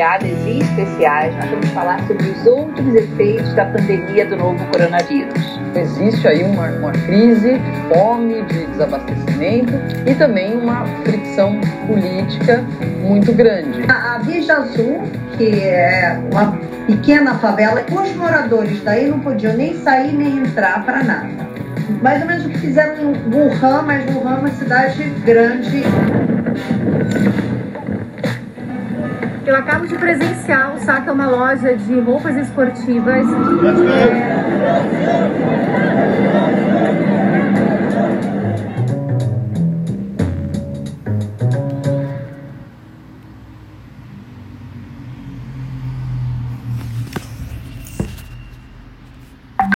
e especiais, nós vamos falar sobre os outros efeitos da pandemia do novo coronavírus. Existe aí uma, uma crise de fome, de desabastecimento e também uma fricção política muito grande. A, a Vija Azul, que é uma pequena favela, os moradores daí não podiam nem sair nem entrar para nada. Mais ou menos o que fizeram em Wuhan, mas Wuhan é uma cidade grande. Eu acabo de presenciar o saque a uma loja de roupas esportivas.